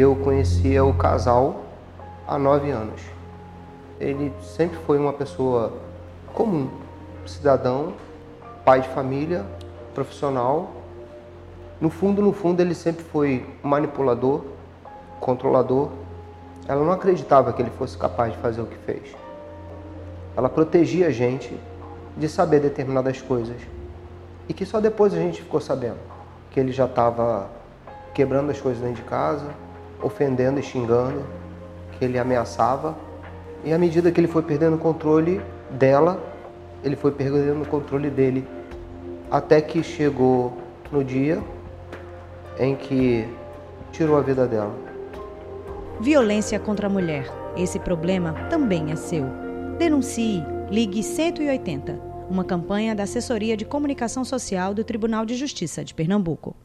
eu conhecia o casal há nove anos. Ele sempre foi uma pessoa comum, cidadão, pai de família, profissional. No fundo, no fundo, ele sempre foi manipulador, controlador. Ela não acreditava que ele fosse capaz de fazer o que fez. Ela protegia a gente de saber determinadas coisas e que só depois a gente ficou sabendo que ele já estava quebrando as coisas dentro de casa, ofendendo e xingando, que ele ameaçava. E à medida que ele foi perdendo o controle dela, ele foi perdendo o controle dele. Até que chegou no dia em que tirou a vida dela. Violência contra a mulher. Esse problema também é seu. Denuncie. Ligue 180. Uma campanha da Assessoria de Comunicação Social do Tribunal de Justiça de Pernambuco.